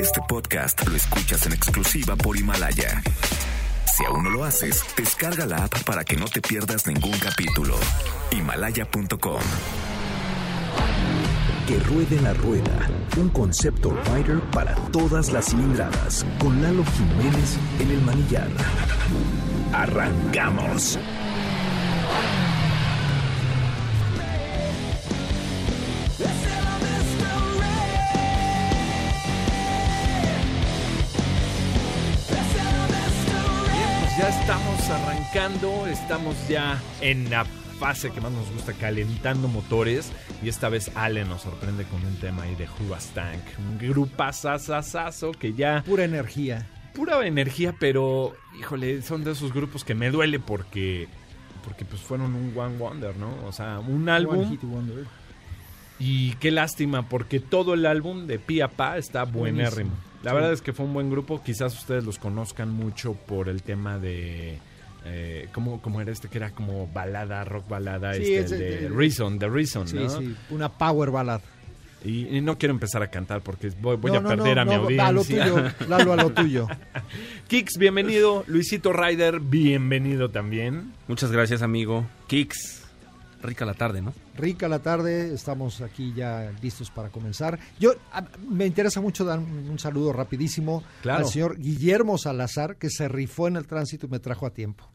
Este podcast lo escuchas en exclusiva por Himalaya. Si aún no lo haces, descarga la app para que no te pierdas ningún capítulo. Himalaya.com. Que ruede la rueda, un concepto rider para todas las cilindradas, con Lalo Jiménez en el manillar. ¡Arrancamos! Arrancando, estamos ya en la fase que más nos gusta, calentando motores. Y esta vez Ale nos sorprende con un tema ahí de Tank. Un grupazazazazo que ya... Pura energía. Pura energía, pero, híjole, son de esos grupos que me duele porque... Porque pues fueron un One Wonder, ¿no? O sea, un álbum... One Hit Wonder. Y qué lástima, porque todo el álbum de Pia Pa está buenérrimo. La Sí. verdad es que fue un buen grupo. Quizás ustedes los conozcan mucho por el tema de. Eh, ¿cómo, cómo era este? Que era como balada, rock balada. Sí, este, es el de- de Reason, The Reason, Sí, ¿no? sí, una power ballad. Y, y no quiero empezar a cantar porque voy, voy No, a no, perder no, a mi no, audiencia. A lo tuyo, Lalo, a lo tuyo. Kix, bienvenido. Luisito Ryder, bienvenido también. Muchas gracias, amigo. Kix. Rica la tarde, ¿no? Rica la tarde, estamos aquí ya listos para comenzar. Yo a- me interesa mucho dar un, un saludo rapidísimo Claro. al señor Guillermo Salazar, que se rifó en el tránsito y me trajo a tiempo.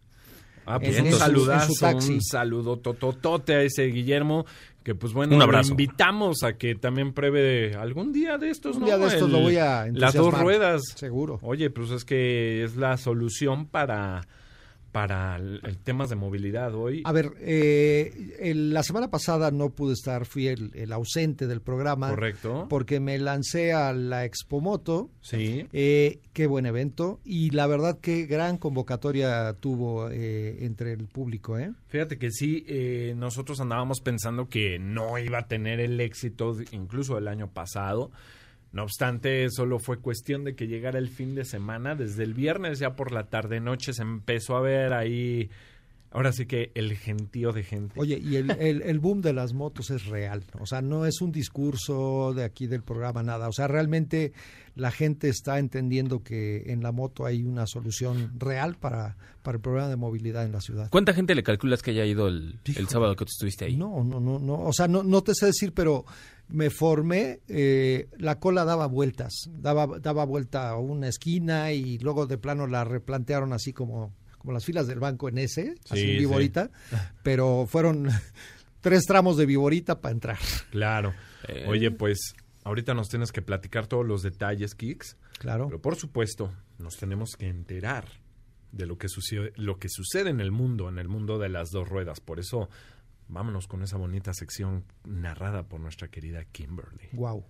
Ah, pues En- un saludazo, en su taxi. un saludo tototote a ese Guillermo, que pues bueno, Un lo abrazo. invitamos a que también pruebe algún día de estos, Un ¿no? día de estos El- lo voy a Las dos ruedas. Seguro. Oye, pues es que es la solución para, para el, el temas de movilidad hoy. A ver, eh, el- la semana pasada no pude estar, fui el, el ausente del programa. Correcto. Porque me lancé a la Expo Moto. Sí. Eh, qué buen evento y la verdad qué gran convocatoria tuvo eh, entre el público, ¿eh? Fíjate que sí, eh, nosotros andábamos pensando que no iba a tener el éxito incluso el año pasado. No obstante, solo fue cuestión de que llegara el fin de semana. Desde el viernes ya por la tarde noche se empezó a ver ahí, ahora sí que el gentío de gente. Oye, y el, el- el boom de las motos es real, o sea, no es un discurso de aquí del programa, nada, o sea, realmente la gente está entendiendo que en la moto hay una solución real para, para el problema de movilidad en la ciudad. ¿Cuánta gente le calculas que haya ido el, el sábado que tú estuviste ahí? No, no, no, no, o sea, no, no te sé decir, pero me formé, eh, la cola daba vueltas, daba, daba vuelta a una esquina y luego de plano la replantearon así como, como las filas del banco en ese, así Sí, en sí. viborita, pero fueron tres tramos de viborita para entrar. Claro. Eh. Oye, pues ahorita nos tienes que platicar todos los detalles, Kicks. Claro. Pero por supuesto, nos tenemos que enterar de lo que sucede, lo que sucede en el mundo, en el mundo de las dos ruedas. Por eso, vámonos con esa bonita sección narrada por nuestra querida Kimberly. Wow.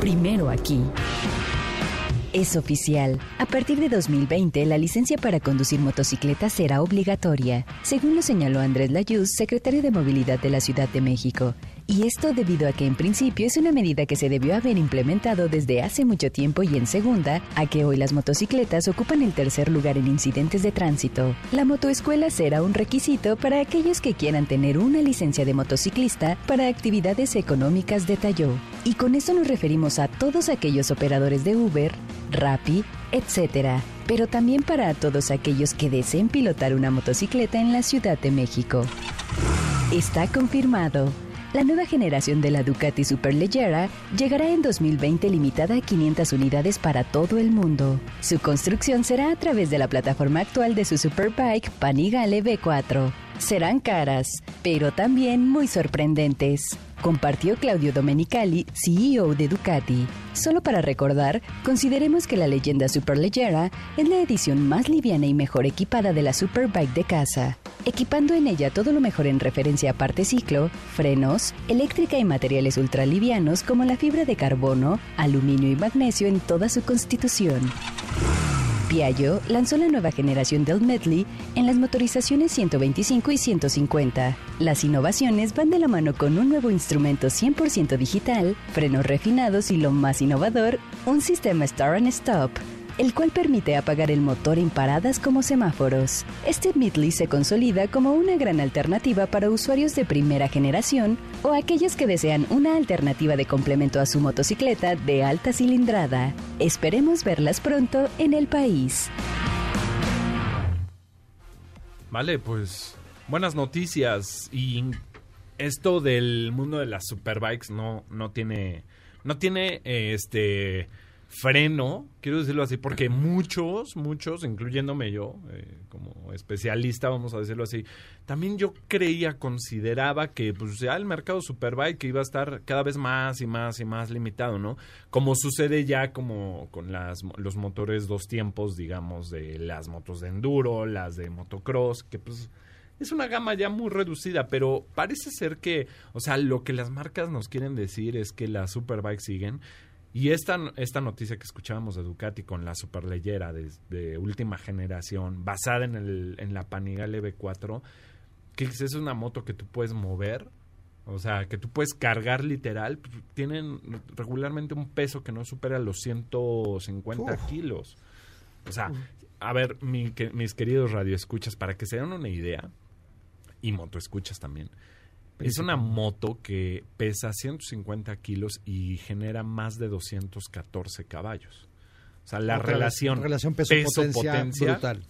Primero aquí. Es oficial. A partir de 2020, la licencia para conducir motocicletas será obligatoria, según lo señaló Andrés Layuz, secretario de Movilidad de la Ciudad de México. Y esto debido a que en principio es una medida que se debió haber implementado desde hace mucho tiempo y en segunda, a que hoy las motocicletas ocupan el tercer lugar en incidentes de tránsito. La motoescuela será un requisito para aquellos que quieran tener una licencia de motociclista para actividades económicas, detalló. Y con eso nos referimos a todos aquellos operadores de Uber, Rappi, etc. Pero también para todos aquellos que deseen pilotar una motocicleta en la Ciudad de México. Está confirmado. La nueva generación de la Ducati Superleggera llegará en 2020 limitada a 500 unidades para todo el mundo. Su construcción será a través de la plataforma actual de su Superbike Panigale V4. Serán caras, pero también muy sorprendentes. Compartió Claudio Domenicali, CEO de Ducati. Solo para recordar, consideremos que la leyenda Superleggera es la edición más liviana y mejor equipada de la Superbike de casa, equipando en ella todo lo mejor en referencia a parte ciclo, frenos, eléctrica y materiales ultralivianos como la fibra de carbono, aluminio y magnesio en toda su constitución. Piaggio lanzó la nueva generación del Medley en las motorizaciones 125 y 150. Las innovaciones van de la mano con un nuevo instrumento 100% digital, frenos refinados y lo más innovador, un sistema Start and Stop, el cual permite apagar el motor en paradas como semáforos. Este Medley se consolida como una gran alternativa para usuarios de primera generación o aquellos que desean una alternativa de complemento a su motocicleta de alta cilindrada. Esperemos verlas pronto en el país. Vale, pues buenas noticias y esto del mundo de las superbikes no no tiene no tiene este freno, quiero decirlo así, porque muchos, muchos, incluyéndome yo, eh, como especialista, vamos a decirlo así, también yo creía, consideraba que pues ya el mercado superbike iba a estar cada vez más y más y más limitado, ¿no? Como sucede ya como con las, los motores dos tiempos, digamos, de las motos de enduro, las de motocross, que pues es una gama ya muy reducida, pero parece ser que, o sea, lo que las marcas nos quieren decir es que las superbikes siguen y esta, esta noticia que escuchábamos de Ducati con la superleyera de, de última generación, basada en, el, en la Panigale V4, que es una moto que tú puedes mover, o sea, que tú puedes cargar literal, tienen regularmente un peso que no supera los 150 Uf. kilos. O sea, a ver, mi- que- mis queridos radioescuchas, para que se den una idea, y motoescuchas también, es una moto que pesa 150 kilos y genera más de 214 caballos. O sea, la Otra vez, relación, relación peso-potencia peso-potencia brutal.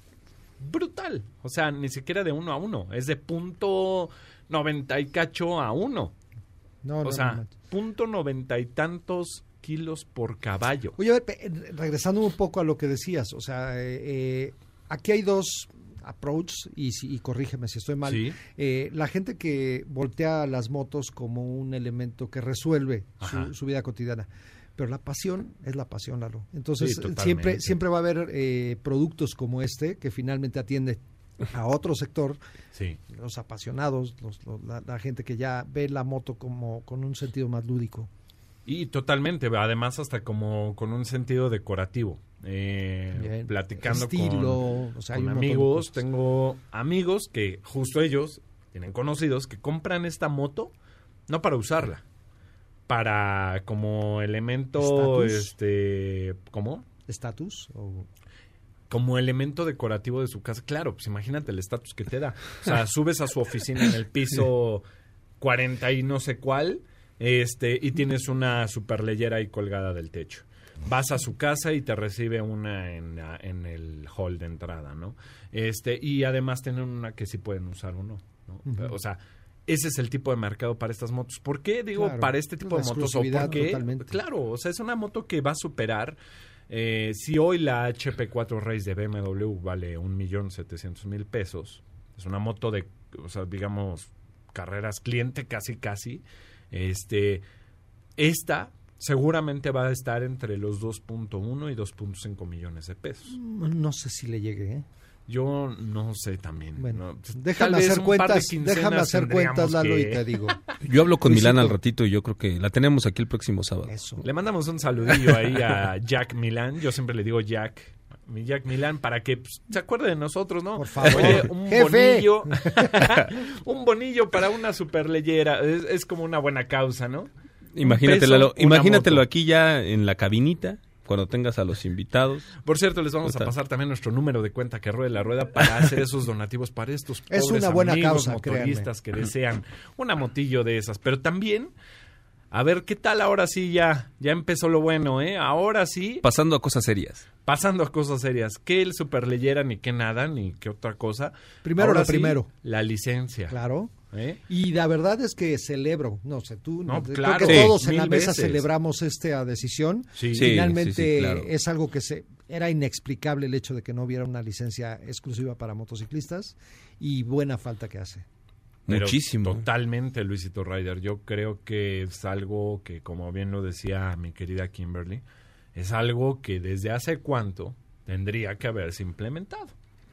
brutal. O sea, ni siquiera de uno a uno. Es de punto 90 y cacho a uno. No, o no, sea, no, punto noventa y tantos kilos por caballo. Oye, a ver, regresando un poco a lo que decías, o sea, eh, eh, aquí hay dos approaches y, si- y corrígeme si estoy mal. Sí. Eh, la gente que voltea las motos como un elemento que resuelve su, su vida cotidiana. Pero la pasión es la pasión, Lalo. Entonces, Sí, siempre, siempre va a haber eh, productos como este que finalmente atiende a otro sector, Sí. los apasionados, los- los- la, la gente que ya ve la moto como con un sentido más lúdico. Y totalmente, además hasta como con un sentido decorativo. Eh, platicando Estilo, con, o sea, hay con amigos, tengo amigos que justo ellos tienen conocidos que compran esta moto no para usarla, para como elemento, este, ¿cómo? ¿Estatus? O... como elemento decorativo de su casa. Claro, pues imagínate el estatus que te da. O sea, subes a su oficina en el piso 40 y no sé cuál, este, y tienes una superleyera ahí colgada del techo. Vas a su casa y te recibe una en, la- en el hall de entrada, ¿no? Este, y además tienen una que sí pueden usar o no, ¿no? O sea, ese es el tipo de mercado para estas motos. ¿Por qué digo Claro, para este tipo de motos? O porque, totalmente. claro, o sea, es una moto que va a superar eh, si hoy la HP4 Race de BMW vale un millón setecientos mil pesos, es una moto de, o sea, digamos, carreras cliente casi casi, este, esta seguramente va a estar entre los 2.1 y 2.5 millones de pesos. No sé si le llegue, ¿eh? Yo no sé también. Bueno, ¿no? Déjame hacer cuentas, déjame hacer cuentas, Lalo, que- y te digo. Yo hablo con Luisito. Milán al ratito y yo creo que la tenemos aquí el próximo sábado. Eso. Le mandamos un saludillo ahí a Jack Milán. Yo siempre le digo Jack. Mi Jack Milán para que pues, se acuerde de nosotros, ¿no? Por favor. Oye, un Jefe. bonillo. un bonillo para una superleyera. Es, es como una buena causa, ¿no? Un Imagínate, peso, Lalo, una imagínatelo moto. aquí ya en la cabinita, cuando tengas a los invitados. Por cierto, les vamos a pasar también nuestro número de cuenta que ruede la rueda para hacer esos donativos para estos Es pobres una buena amigos causa, motoristas que desean una motillo de esas. Pero también, a ver, ¿qué tal ahora sí ya? Ya empezó lo bueno, ¿eh? Ahora sí, Pasando a cosas serias. pasando a cosas serias. ¿Qué el superleyera, ni qué nada, ni qué otra cosa? Primero Ahora lo sí, primero. La licencia. Claro. ¿Eh? Y la verdad es que celebro, no sé, tú, No, creo claro, que Sí. todos en la mesa veces. celebramos esta decisión. Sí. Sí. Finalmente claro. es algo que se era inexplicable el hecho de que no hubiera una licencia exclusiva para motociclistas y buena falta que hace. Pero Muchísimo. Totalmente, Luisito Ryder. Yo creo que es algo que, como bien lo decía mi querida Kimberly, es algo que desde hace cuánto tendría que haberse implementado.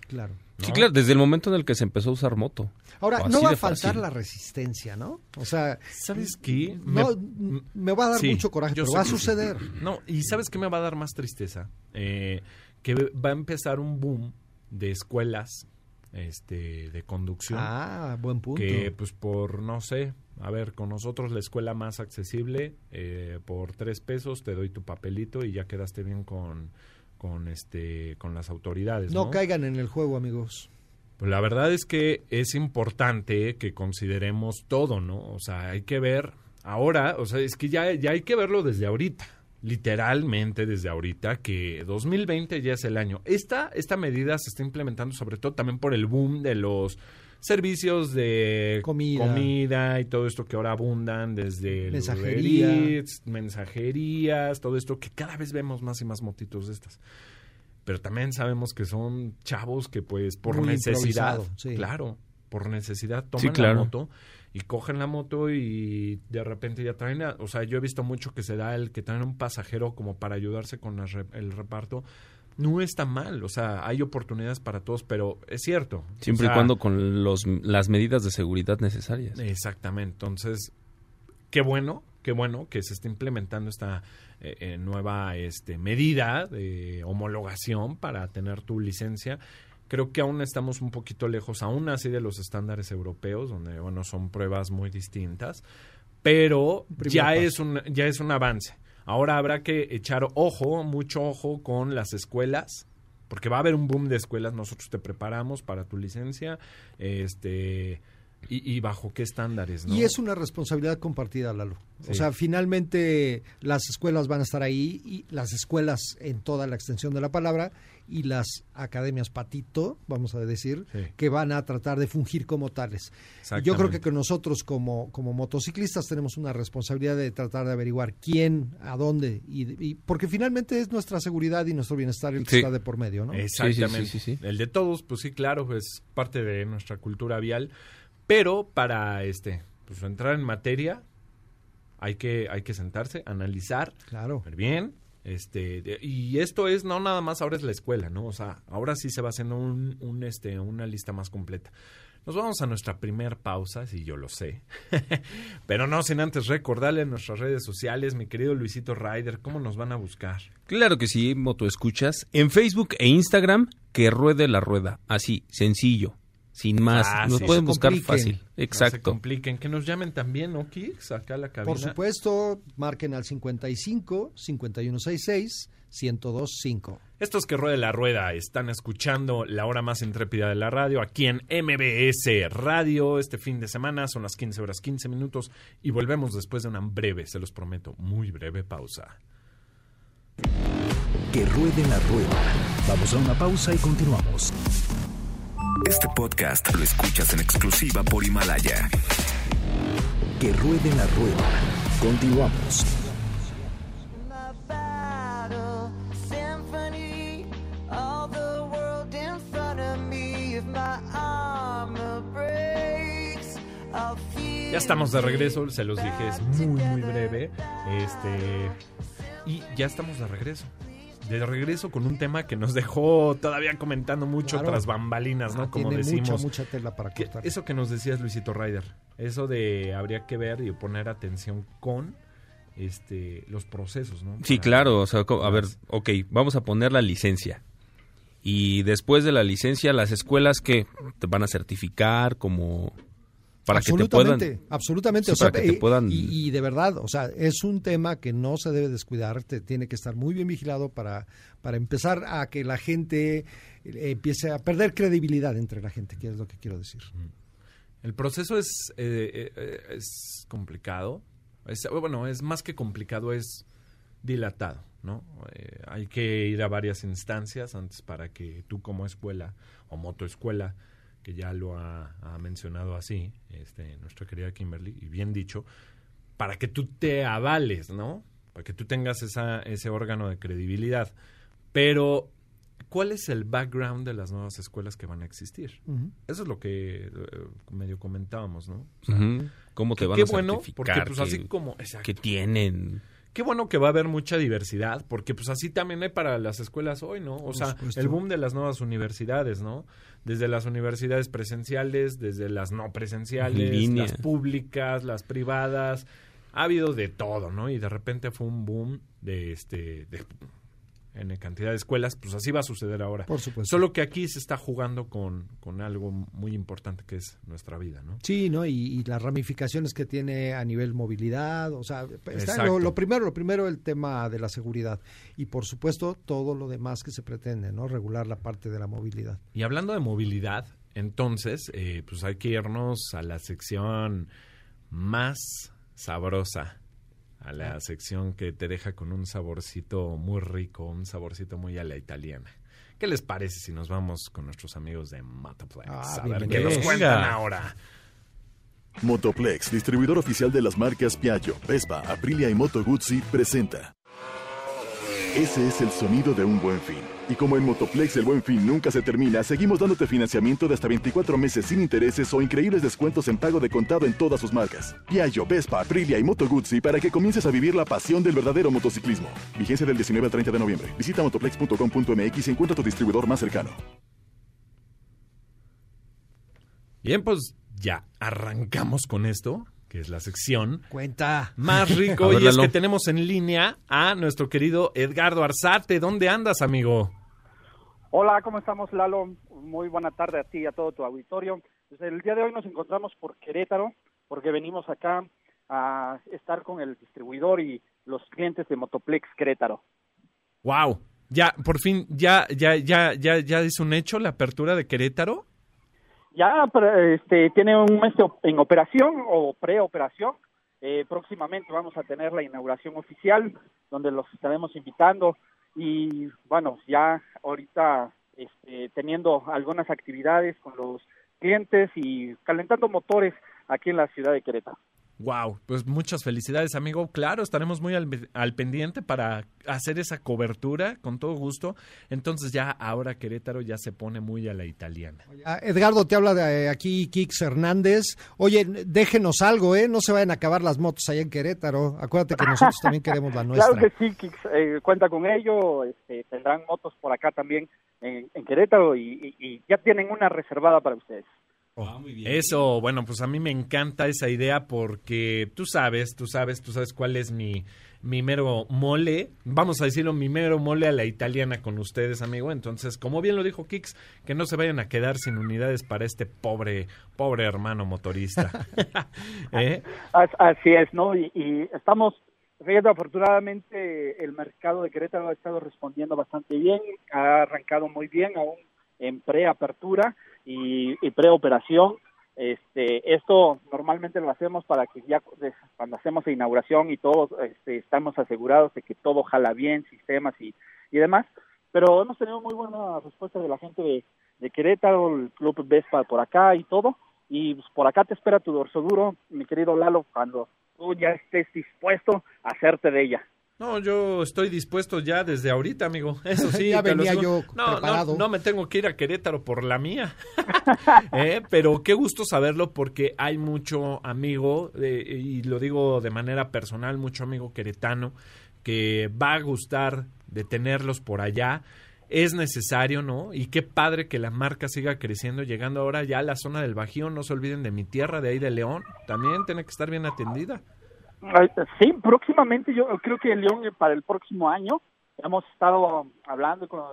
Claro. Sí, claro, desde el momento en el que se empezó a usar moto. Ahora, no va a faltar fácil. la resistencia, ¿no? O sea, ¿Sabes qué? no, Me- me, va a dar sí, mucho coraje, pero va a que suceder. No, y ¿sabes qué me va a dar más tristeza? Eh, que va a empezar un boom de escuelas este, de conducción. Ah, buen punto. que pues por no sé a ver con nosotros la escuela más accesible eh, por tres pesos te doy tu papelito y ya quedaste bien con con este con las autoridades no no, caigan en el juego, amigos. Pues la verdad es que es importante que consideremos todo, ¿no? O sea, hay que ver ahora, o sea, es que ya, ya hay que verlo desde ahorita, literalmente desde ahorita, que 2020 ya es el año. Esta, esta medida se está implementando sobre todo también por el boom de los servicios de Comida. comida y todo esto que ahora abundan desde Mensajería. Eats, mensajerías, todo esto que cada vez vemos más y más motitos de estas. Pero también sabemos que son chavos que pues por Muy necesidad, sí. claro, por necesidad toman Sí, claro. la moto y cogen la moto y de repente ya traen, a- o sea, yo he visto mucho que se da el que traen un pasajero como para ayudarse con re- el reparto. No está mal, o sea, hay oportunidades para todos, pero es cierto. Siempre O sea, y cuando con los, las medidas de seguridad necesarias. Exactamente. Entonces, qué bueno, qué bueno que se esté implementando esta eh, eh, nueva este, medida de homologación para tener tu licencia. Creo que aún estamos un poquito lejos, aún así, de los estándares europeos, donde, bueno, son pruebas muy distintas, pero primer ya paso. es, un, ya es un avance. Ahora habrá que echar ojo, mucho ojo con las escuelas, porque va a haber un boom de escuelas. Nosotros te preparamos para tu licencia, este, y, y bajo qué estándares, ¿no? Y es una responsabilidad compartida, Lalo. Sí. O sea, finalmente las escuelas van a estar ahí, y las escuelas en toda la extensión de la palabra, y las academias patito, vamos a decir, Sí. que van a tratar de fungir como tales. Yo creo que, que nosotros como, como motociclistas tenemos una responsabilidad de tratar de averiguar quién, a dónde, y, y- porque finalmente es nuestra seguridad y nuestro bienestar el que Sí. está de por medio, ¿no? Exactamente. Sí, sí, sí, sí, sí. El de todos, pues sí, claro, es parte de nuestra cultura vial. Pero para este, pues entrar en materia, hay que, hay que sentarse, analizar, Claro. ver bien. Este, y esto es, no nada más ahora es la escuela, ¿no? O sea, ahora sí se va haciendo un, este, una lista más completa. Nos vamos a nuestra primer pausa, si yo lo sé. Pero no sin antes recordarle en nuestras redes sociales, mi querido Luisito Ryder, cómo nos van a buscar. Claro que sí, Motoescuchas. En Facebook e Instagram, que ruede la rueda. Así, sencillo. Sin más. Fácil. Nos No pueden buscar compliquen. fácil. No se Exacto. compliquen, que nos llamen también, ¿no, Kix? Acá a la cabina. Por supuesto, marquen al 55 5166 1025. Estos que ruede la rueda están escuchando la hora más intrépida de la radio aquí en MBS Radio este fin de semana. Son las 15 horas 15 minutos y volvemos después de una breve, se los prometo, muy breve pausa. Que ruede la rueda. Vamos a una pausa y continuamos. Este podcast lo escuchas en exclusiva por Himalaya. Que ruede la rueda. Continuamos. Ya estamos de regreso, se los dije, es muy, muy breve. Este. Y ya estamos de regreso. De regreso con un tema que nos dejó todavía comentando mucho Claro. tras bambalinas, ¿no? Ah, Como tiene decimos. mucha, mucha tela para Que- eso que nos decías Luisito Ryder, eso de habría que ver y poner atención con este los procesos, ¿no? Sí, Para- claro. O sea, a ver, ok, vamos a poner la licencia. Y después de la licencia, las escuelas que te van a certificar como para que te puedan absolutamente. Sí, o sea, para que te puedan- y, y de verdad, o sea, es un tema que no se debe descuidar, te- tiene que estar muy bien vigilado para, para empezar a que la gente eh, empiece a perder credibilidad entre la gente, que es lo que quiero decir. El proceso es eh, eh, eh, es complicado, es, bueno, es más que complicado, es dilatado, ¿no? Eh, hay que ir a varias instancias antes para que tú como escuela o motoescuela que ya lo ha, ha mencionado así, este, nuestra querida Kimberly, y bien dicho, para que tú te avales, ¿no? Para que tú tengas esa, ese órgano de credibilidad. Pero, ¿cuál es el background de las nuevas escuelas que van a existir? Eso es lo que eh, medio comentábamos, ¿no? O sea, Ujú. ¿Cómo te qué- van qué a bueno, certificar? porque pues así que, como... exacto. que tienen... Qué bueno que va a haber mucha diversidad, porque pues así también hay para las escuelas hoy, ¿no? O sea, el boom de las nuevas universidades, ¿no? Desde las universidades presenciales, desde las no presenciales, las públicas, las privadas, ha habido de todo, ¿no? Y de repente fue un boom de este de en cantidad de escuelas, pues así va a suceder ahora. Por supuesto. Solo que aquí se está jugando con, con algo muy importante que es nuestra vida, ¿no? Sí, ¿no? Y, y las ramificaciones que tiene a nivel movilidad, o sea, está lo, lo primero, lo primero el tema de la seguridad y por supuesto todo lo demás que se pretende, ¿no? Regular la parte de la movilidad. Y hablando de movilidad, Entonces, eh, pues hay que irnos a la sección más sabrosa, a la sección que te deja con un saborcito muy rico, un saborcito muy a la italiana. ¿Qué les parece si nos vamos con nuestros amigos de Mataplex? Ah, a ver qué nos cuentan ahora. Motoplex, distribuidor oficial de las marcas Piaggio, Vespa, Aprilia y Moto Guzzi, presenta. Ese es el sonido de un buen fin. Y como en Motoplex el buen fin nunca se termina, seguimos dándote financiamiento de hasta 24 meses sin intereses o increíbles descuentos en pago de contado en todas sus marcas. Piaggio, Vespa, Aprilia y Moto Guzzi para que comiences a vivir la pasión del verdadero motociclismo. Vigencia del 19 al 30 de noviembre. Visita motoplex.com.mx y encuentra tu distribuidor más cercano. Bien, pues ya arrancamos con esto, que es la sección Cuenta. más rico. Ver, y es que tenemos en línea a nuestro querido Edgardo Arzate. ¿Dónde andas, amigo? Hola, ¿cómo estamos, Lalo? Muy buena tarde a ti y a todo tu auditorio. Pues el día de hoy nos encontramos por Querétaro, porque venimos acá a estar con el distribuidor y los clientes de Motoplex Querétaro. Wow. Ya, por fin, ya, ya, ya, ya, ya es un hecho la apertura de Querétaro. Ya este, tiene un mes en operación o preoperación. Eh, próximamente vamos a tener la inauguración oficial, donde los estaremos invitando. Y bueno, ya ahorita este, teniendo algunas actividades con los clientes y calentando motores aquí en la ciudad de Querétaro. Wow, pues muchas felicidades, amigo. Claro, estaremos muy al, al pendiente para hacer esa cobertura con todo gusto. Entonces ya ahora Querétaro ya se pone muy a la italiana. Ah, Edgardo, te habla de eh, aquí Kix Hernández. Oye, déjenos algo, ¿eh? No se vayan a acabar las motos allá en Querétaro. Acuérdate que nosotros también queremos la nuestra. Claro que sí, Kix, eh, cuenta con ello, este, tendrán motos por acá también en, en Querétaro y, y- y ya tienen una reservada para ustedes. Eso, bueno, pues a mí me encanta esa idea porque tú sabes, tú sabes, tú sabes cuál es mi, mi mero mole, vamos a decirlo, mi mero mole a la italiana con ustedes, amigo. Entonces, como bien lo dijo Kix, que no se vayan a quedar sin unidades para este pobre, pobre hermano motorista. ¿Eh? As- Así es, ¿no? Y, y estamos, fíjate, afortunadamente el mercado de Querétaro ha estado respondiendo bastante bien, ha arrancado muy bien, aún en preapertura y, y preoperación. Este, esto normalmente lo hacemos para que ya cuando hacemos la inauguración y todos este, estamos asegurados de que todo jala bien, sistemas y, y demás. Pero hemos tenido muy buena respuesta de la gente de, de Querétaro, el Club Vespa por acá y todo. Y pues, por acá te espera tu dorso duro, mi querido Lalo, cuando tú ya estés dispuesto a hacerte de ella. No, yo estoy dispuesto ya desde ahorita, amigo. Eso sí, Ya venía yo no, preparado. No, no me tengo que ir a Querétaro por la mía. Eh, Pero qué gusto saberlo porque hay mucho amigo, eh, y lo digo de manera personal, mucho amigo queretano que va a gustar de tenerlos por allá. Es necesario, ¿no? Y qué padre que la marca siga creciendo, llegando ahora ya a la zona del Bajío. No se olviden de mi tierra, de ahí de León. También tiene que estar bien atendida. Sí, próximamente yo creo que León eh, para el próximo año hemos estado hablando con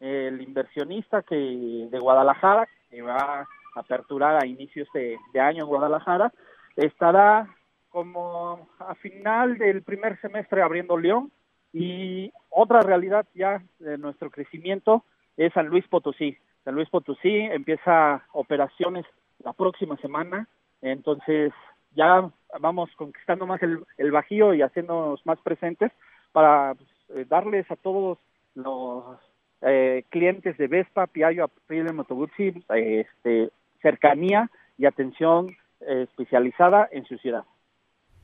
el inversionista que de Guadalajara que va a aperturar a inicios de, de año en Guadalajara estará como a final del primer semestre abriendo León y otra realidad ya de nuestro crecimiento es San Luis Potosí. San Luis Potosí empieza operaciones la próxima semana, entonces ya vamos conquistando más el, el Bajío y haciéndonos más presentes para pues, eh, darles a todos los eh, clientes de Vespa, Piaggio, Aprilia, Moto Guzzi, eh, este, cercanía y atención eh, especializada en su ciudad.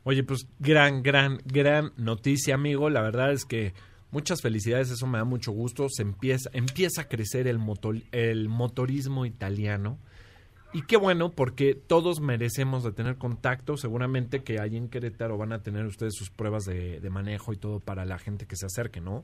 Oye, pues gran, gran, gran noticia, amigo. La verdad es que muchas felicidades, eso me da mucho gusto. Se empieza, empieza a crecer el, motor, el motorismo italiano. Y qué bueno, porque todos merecemos de tener contacto. Seguramente que allí en Querétaro van a tener ustedes sus pruebas de, de manejo y todo para la gente que se acerque, ¿no?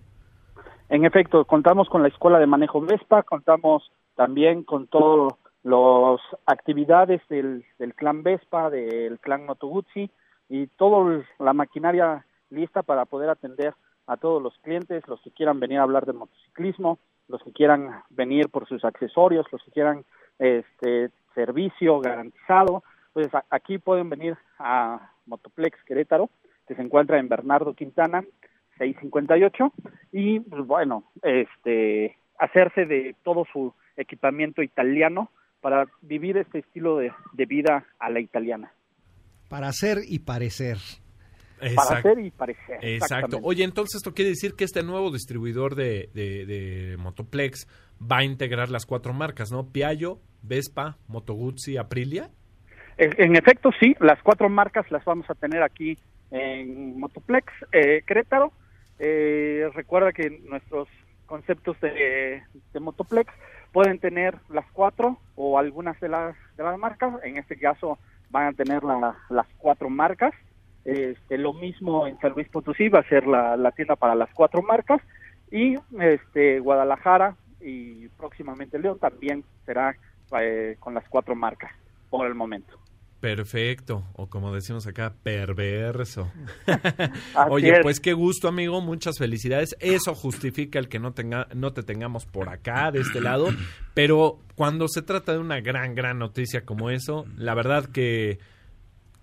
En efecto, contamos con la Escuela de Manejo Vespa, contamos también con todas las actividades del, del clan Vespa, del clan Moto Guzzi y toda la maquinaria lista para poder atender a todos los clientes, los que quieran venir a hablar de motociclismo, los que quieran venir por sus accesorios, los que quieran este servicio garantizado, pues a- aquí pueden venir a Motoplex Querétaro, que se encuentra en Bernardo Quintana, 658 y pues bueno, este hacerse de todo su equipamiento italiano para vivir este estilo de, de vida a la italiana. Para hacer y parecer. Para hacer y parecer. Exacto. Oye, entonces esto quiere decir que este nuevo distribuidor de, de, de Motoplex va a integrar las cuatro marcas, ¿no? Piaggio, Vespa, Moto Guzzi, Aprilia. En, efecto, sí, las cuatro marcas las vamos a tener aquí en Motoplex eh. Eh, recuerda que nuestros conceptos de, Motoplex pueden tener las cuatro o algunas de las, de las marcas. En este caso van a tener la- las cuatro marcas. Este, lo mismo en San Luis Potosí va a ser la, la tienda para las cuatro marcas. Y este, Guadalajara y próximamente León también será eh, con las cuatro marcas por el momento. Perfecto, o como decimos acá, perverso. Oye, es. pues qué gusto, amigo, muchas felicidades. Eso justifica el que no tenga no te tengamos por acá de este lado, pero cuando se trata de una gran gran noticia como eso, la verdad que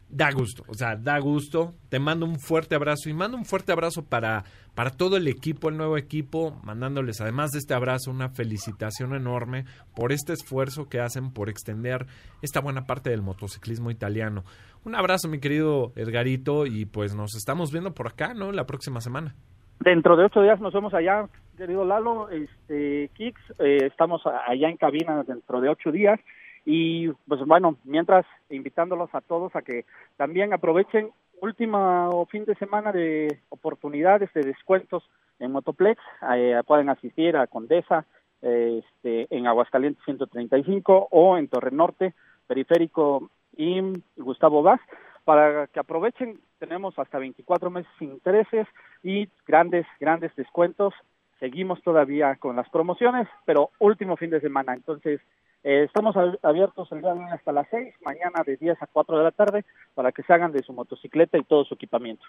da gusto, o sea, da gusto. Te mando un fuerte abrazo y mando un fuerte abrazo para para todo el equipo, el nuevo equipo, mandándoles además de este abrazo una felicitación enorme por este esfuerzo que hacen por extender esta buena parte del motociclismo italiano. Un abrazo, mi querido Edgarito, y pues nos estamos viendo por acá, ¿no? La próxima semana. Dentro de ocho días nos vemos allá, querido Lalo, este, Kix, eh, estamos allá en cabina dentro de ocho días y pues bueno, mientras invitándolos a todos a que también aprovechen último fin de semana de oportunidades de descuentos en Motoplex, eh, pueden asistir a Condesa, este, en Aguascalientes 135 o en Torre Norte, Periférico y Gustavo Vaz, para que aprovechen, tenemos hasta 24 meses sin intereses y grandes, grandes descuentos. Seguimos todavía con las promociones, pero último fin de semana. Entonces, eh, estamos ab- abiertos el día de hoy hasta las 6, mañana de 10 a 4 de la tarde, para que se hagan de su motocicleta y todo su equipamiento.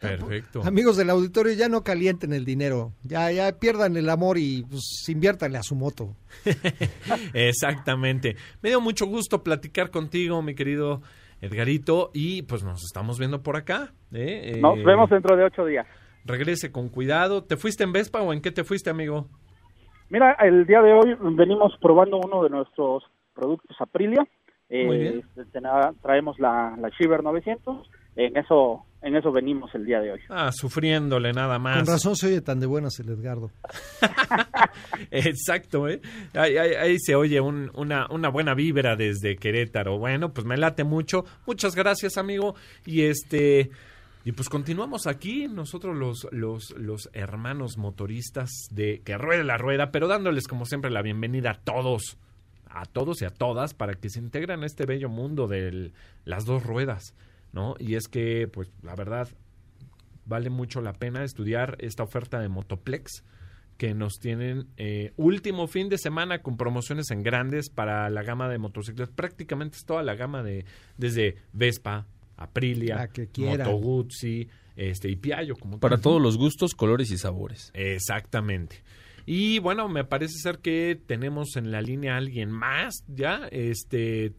Perfecto. Amigos del auditorio, ya no calienten el dinero. Ya, ya pierdan el amor y pues inviértanle a su moto. Exactamente. Me dio mucho gusto platicar contigo, mi querido Edgarito, y pues nos estamos viendo por acá. ¿eh? Eh, Nos vemos dentro de ocho días. Regrese con cuidado. ¿Te fuiste en Vespa o en qué te fuiste, amigo? Mira, el día de hoy venimos probando uno de nuestros productos Aprilia. Eh, Muy bien. tena- traemos la, la Shiver 900. En eso, en eso venimos el día de hoy. Ah, sufriéndole nada más. Con razón se oye tan de buenas el Edgardo. Exacto, ¿eh? Ahí, ahí- ahí se oye un- una, una buena vibra desde Querétaro. Bueno, pues me late mucho. Muchas gracias, amigo. Y este. Y pues continuamos aquí, nosotros los, los, los hermanos motoristas de Que Ruede la Rueda, pero dándoles como siempre la bienvenida a todos, a todos y a todas, para que se integren a este bello mundo de las dos ruedas, ¿no? Y es que, pues, la verdad, vale mucho la pena estudiar esta oferta de Motoplex que nos tienen eh, último fin de semana con promociones en grandes para la gama de motocicletas. Prácticamente es toda la gama de desde Vespa, Aprilia, La que. Moto Guzzi, este y Piaggio como Para tal. todos los gustos, colores y sabores. Exactamente. Y bueno, me parece ser que tenemos en la línea a alguien más ya. Este,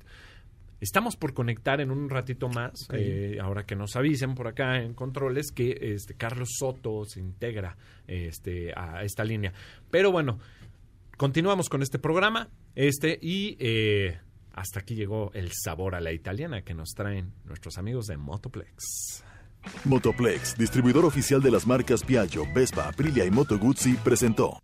estamos por conectar en un ratito más, eh, ahora que nos avisen por acá en controles que este Carlos Soto se integra este, a esta línea. Pero bueno, continuamos con este programa, este y eh, hasta aquí llegó el sabor a la italiana que nos traen nuestros amigos de Motoplex. Motoplex, distribuidor oficial de las marcas Piaggio, Vespa, Aprilia y Moto Guzzi, presentó.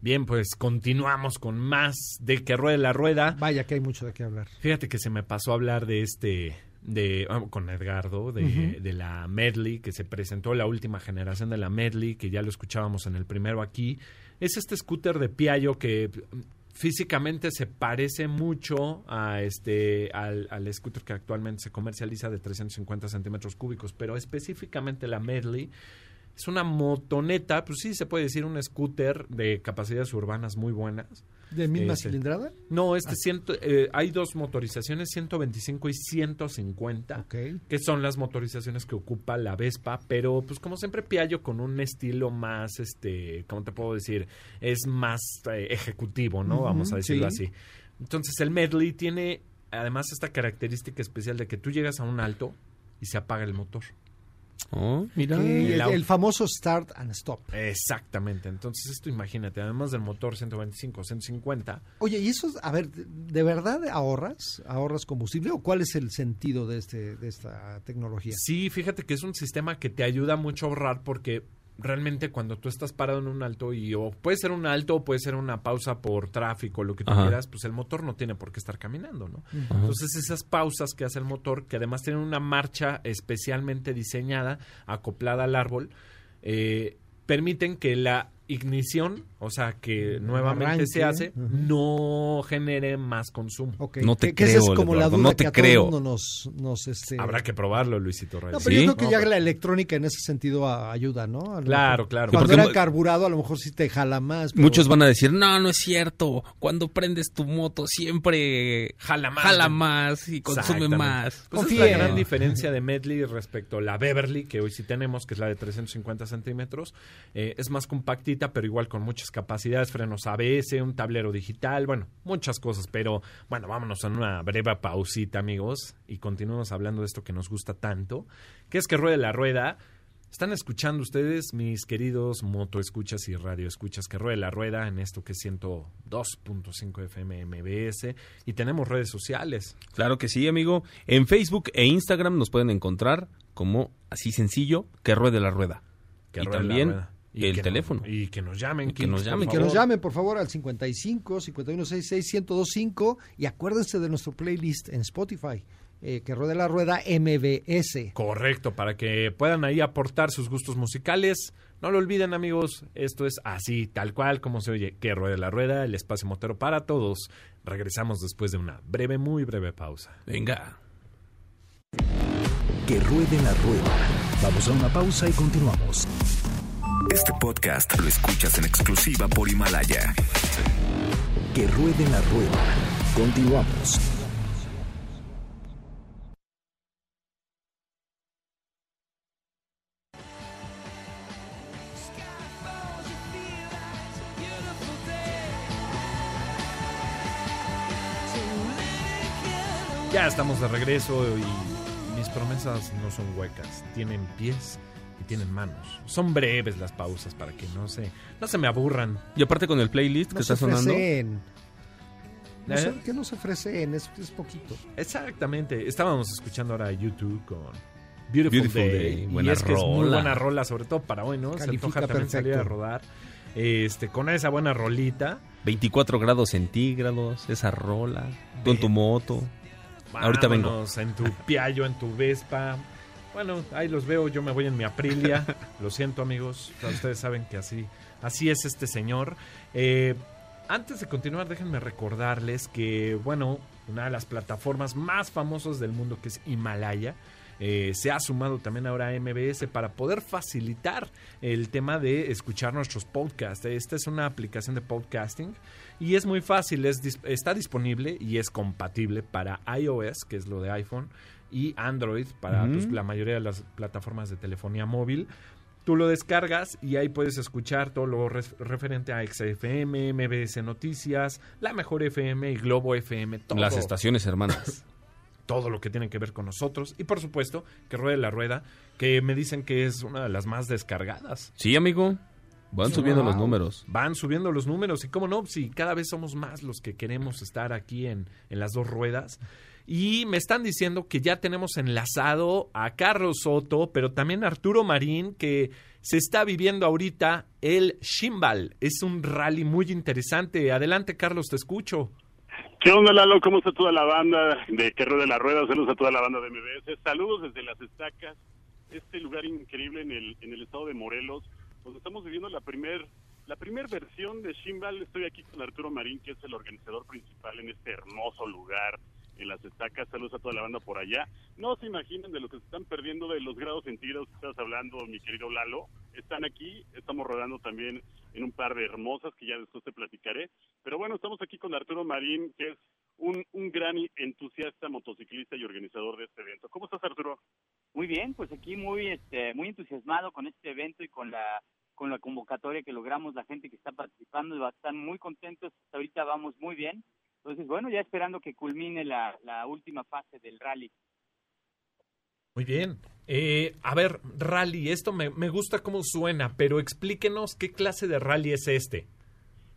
Bien, pues continuamos con más de que ruede la rueda. Vaya que hay mucho de qué hablar. Fíjate que se me pasó a hablar de este, de ah, con Edgardo, de, de la Medley, que se presentó la última generación de la Medley, que ya lo escuchábamos en el primero aquí. Es este scooter de Piaggio que físicamente se parece mucho a este al, al scooter que actualmente se comercializa de 350 centímetros cúbicos, pero específicamente la Medley es una motoneta, pues sí se puede decir un scooter de capacidades urbanas muy buenas. ¿De misma Ese. cilindrada? No, este ciento, eh, hay dos motorizaciones, 125 y 150, Ok. que son las motorizaciones que ocupa la Vespa, pero pues como siempre Piaggio con un estilo más, este, ¿cómo te puedo decir? Es más eh, ejecutivo, ¿no? Vamos a decirlo sí. así. Entonces el Medley tiene además esta característica especial de que tú llegas a un alto y se apaga el motor. Oh, mira. El, el auto. el famoso start and stop. Exactamente. Entonces, esto imagínate, además del motor 125, 150, Oye, y eso, es- a ver, ¿de verdad ahorras? ¿Ahorras combustible? ¿O cuál es el sentido de, este, de esta tecnología? Sí, fíjate que es un sistema que te ayuda mucho a ahorrar porque realmente cuando tú estás parado en un alto y o puede ser un alto o puede ser una pausa por tráfico, lo que tú Ajá. quieras, pues el motor no tiene por qué estar caminando, ¿no? Ajá. Entonces esas pausas que hace el motor, que además tienen una marcha especialmente diseñada, acoplada al árbol, eh, permiten que la ignición, o sea, que nuevamente Arranque, se hace, no genere más consumo. No te esa es creo, como la Eduardo, duda no te que a todo creo. nos, nos este... Habrá que probarlo, Luisito Reyes. No, pero ¿Sí? yo creo que No, ya pero- la electrónica en ese sentido ayuda, ¿no? Claro, claro. Cuando Porque era carburado, a lo mejor sí te jala más. pero- Muchos van a decir, no, no es cierto. Cuando prendes tu moto siempre Jala más. jala más y consume más. Pues es Confía. la gran diferencia de Medley respecto a la Beverly, que hoy sí tenemos, que es la de 350 centímetros. Eh, es más pero igual con muchas capacidades, frenos ABS, un tablero digital, bueno, muchas cosas. Pero bueno, vámonos a una breve pausita, amigos, y continuamos hablando de esto que nos gusta tanto, que es que ruede la rueda. Están escuchando ustedes, mis queridos motoescuchas y radioescuchas, que ruede la rueda en esto que es 102.5 FM MBS y tenemos redes sociales. Claro que sí, amigo. En Facebook e Instagram nos pueden encontrar como así sencillo que ruede la rueda. que Y ruede la también rueda. el que teléfono. y que nos llamen. Y que nos llamen, Y que nos llamen, por favor, al 55 5166 1025 y acuérdense de nuestro playlist en Spotify, eh, que ruede la rueda MBS. Correcto, para que puedan ahí aportar sus gustos musicales. No lo olviden, amigos, esto es así, tal cual como se oye, que ruede la rueda, el espacio motero para todos. Regresamos después de una breve, muy breve pausa. Venga. Que ruede la rueda. Vamos a una pausa y continuamos. Este podcast lo escuchas en exclusiva por Himalaya. Que ruede la rueda. Continuamos. Ya estamos de regreso y mis promesas no son huecas, tienen pies y tienen manos. Son breves las pausas para que no se, no se me aburran. Y aparte con el playlist No que se está sonando. ofrecen. No ¿Eh? sé, que no se ofrecen, es, es poquito. Exactamente. Estábamos escuchando ahora YouTube con Beautiful, Beautiful Day. Day. Y Buena es que es muy rola. buena rola, sobre todo para hoy, ¿no? Se Califica antoja también salir a perfecto. rodar. Este, con esa buena rolita. 24 grados centígrados, esa rola. En tu moto. Ahorita vengo. En tu Piaggio, en tu Vespa. Bueno, ahí los veo. Yo me voy en mi Aprilia. Lo siento, amigos. O sea, ustedes saben que así, así es este señor. Eh, antes de continuar, déjenme recordarles que, bueno, una de las plataformas más famosas del mundo, que es Himalaya, eh, se ha sumado también ahora a MBS para poder facilitar el tema de escuchar nuestros podcasts. Esta es una aplicación de podcasting y es muy fácil, es, está disponible y es compatible para iOS, que es lo de iPhone, y Android para pues, la mayoría de las plataformas de telefonía móvil. Tú lo descargas y ahí puedes escuchar todo lo ref- referente a XFM, MBS Noticias, La Mejor FM y Globo FM. Todo, Las estaciones hermanas. todo lo que tiene que ver con nosotros. Y por supuesto, que ruede la rueda, que me dicen que es una de las más descargadas. Sí, amigo. Van subiendo los números. Van subiendo los números y cómo no, si cada vez somos más los que queremos estar aquí en, en las dos ruedas. Y me están diciendo que ya tenemos enlazado a Carlos Soto, pero también a Arturo Marín, que se está viviendo ahorita el Shimbal. Es un rally muy interesante. Adelante, Carlos, te escucho. ¿Qué onda, Lalo? ¿Cómo está toda la banda de Que de la Rueda? Saludos a toda la banda de MBS. Saludos desde Las Estacas, este lugar increíble en el, en el estado de Morelos, donde estamos viviendo la primer, la primer versión de Shimbal. Estoy aquí con Arturo Marín, que es el organizador principal en este hermoso lugar en Las Estacas. Saludos a toda la banda por allá. No se imaginen de lo que se están perdiendo de los grados centígrados que estabas hablando, mi querido Lalo. Están aquí, estamos rodando también en un par de hermosas que ya después te platicaré. Pero bueno, estamos aquí con Arturo Marín, que es un, gran entusiasta motociclista y organizador de este evento. ¿Cómo estás, Arturo? Muy bien, pues aquí muy este muy entusiasmado con este evento y con la con la convocatoria que logramos, la gente que está participando, están muy contentos, hasta ahorita vamos muy bien. Entonces, bueno, ya esperando que culmine la, la última fase del rally. Muy bien. Eh, a ver, rally, esto me, me gusta cómo suena, pero explíquenos qué clase de rally es este.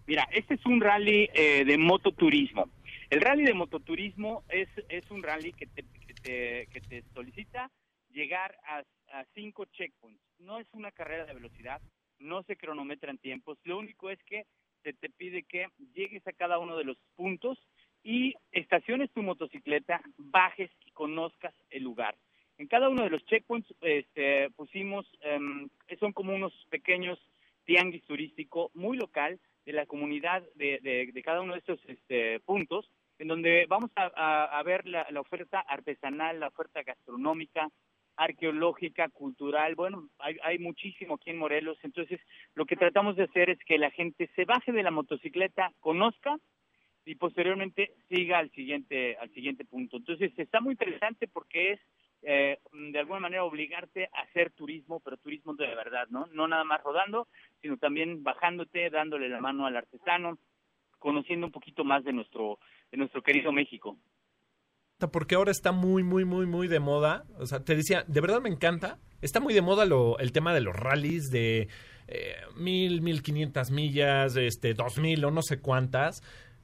Mira, este es un rally eh, de mototurismo. El rally de mototurismo es, es un rally que te, que te, que te solicita llegar a, a cinco checkpoints. No es una carrera de velocidad, no se cronometran tiempos, lo único es que se te pide que llegues a cada uno de los puntos y estaciones tu motocicleta, bajes y conozcas el lugar. En cada uno de los checkpoints este, pusimos, em, son como unos pequeños tianguis turístico muy local de la comunidad de, de- de cada uno de estos este, puntos, en donde vamos a, ver la oferta artesanal, la oferta gastronómica, arqueológica, cultural, bueno, hay, hay muchísimo aquí en Morelos, entonces lo que tratamos de hacer es que la gente se baje de la motocicleta, conozca y posteriormente siga al siguiente al siguiente punto. Entonces está muy interesante porque es eh, de alguna manera obligarte a hacer turismo, pero turismo de verdad, ¿no? No nada más rodando, sino también bajándote, dándole la mano al artesano, conociendo un poquito más de nuestro de nuestro querido México. Porque ahora está muy, muy, muy, muy de moda. O sea, te decía, de verdad me encanta. Está muy de moda el tema de los rallies de eh, mil, mil quinientas millas, este, dos mil o no sé cuántas.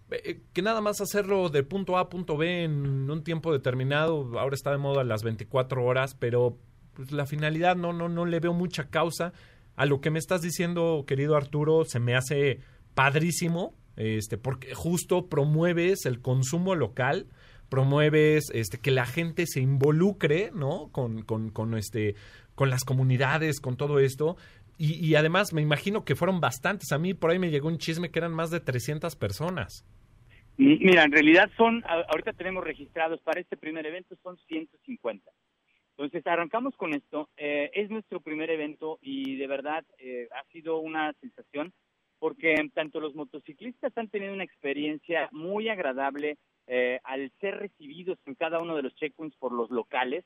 Eh, que nada más hacerlo de punto A a punto B en un tiempo determinado. Ahora está de moda las 24 horas, pero pues, la finalidad no, no, no le veo mucha causa. A lo que me estás diciendo, querido Arturo, se me hace padrísimo, este, porque justo promueves el consumo local promueves este que la gente se involucre no con, este con las comunidades con todo esto y, además me imagino que fueron bastantes a mí por ahí me llegó un chisme que eran más de 300 personas Mira, en realidad son, ahorita tenemos registrados para este primer evento son 150. Entonces arrancamos con esto. eh, es nuestro primer evento y de verdad eh, ha sido una sensación porque tanto los motociclistas han tenido una experiencia muy agradable eh, al ser recibidos en cada uno de los checkpoints por los locales,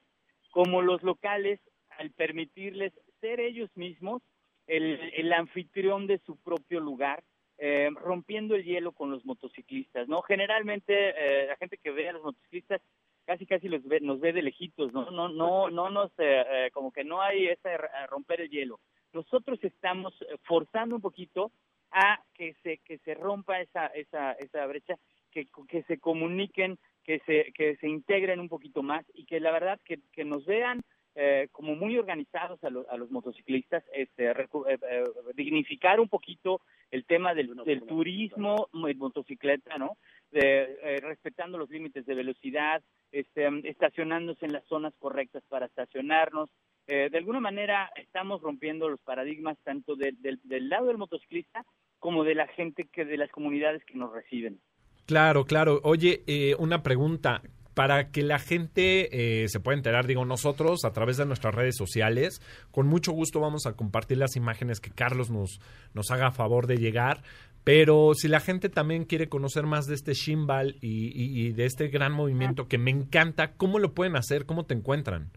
como los locales al permitirles ser ellos mismos el, anfitrión de su propio lugar, eh, rompiendo el hielo con los motociclistas, ¿no? Generalmente eh, la gente que ve a los motociclistas casi casi los ve, nos ve de lejitos, ¿no? No, no, no nos, eh, eh, como que no hay ese romper el hielo. Nosotros estamos forzando un poquito a que se que se rompa esa esa esa brecha, que, que se comuniquen, que se que se integren un poquito más y que la verdad que, que nos vean eh, como muy organizados a, lo- a los motociclistas, este, recu- eh, eh, dignificar un poquito el tema del, del turismo en motocicleta, ¿no? De, eh, respetando los límites de velocidad, este, estacionándose en las zonas correctas para estacionarnos. Eh, de alguna manera estamos rompiendo los paradigmas tanto del- del- del lado del motociclista como de la gente que de las comunidades que nos reciben. Claro, claro. Oye, eh, una pregunta. Para que la gente eh, se pueda enterar, digo, nosotros a través de nuestras redes sociales, con mucho gusto vamos a compartir las imágenes que Carlos nos, nos haga favor de llegar. Pero si la gente también quiere conocer más de este Shimbal y, de este gran movimiento que me encanta, ¿cómo lo pueden hacer? ¿Cómo te encuentran?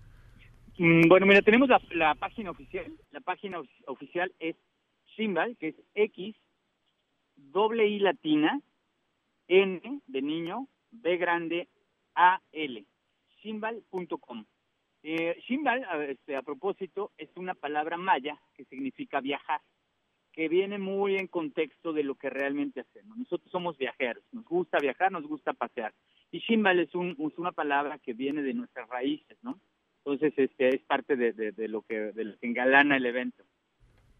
Mm, Bueno, mira, tenemos la, la página oficial. La página of- oficial es Shimbal, que es X, doble I latina, N de niño, B grande, A L, shimbal.com. Eh, shimbal, a, este, a propósito, es una palabra maya que significa viajar, que viene muy en contexto de lo que realmente hacemos. Nosotros somos viajeros, nos gusta viajar, nos gusta pasear. Y shimbal es, un, una palabra que viene de nuestras raíces, ¿no? Entonces, este, es parte de lo que, de lo que engalana el evento.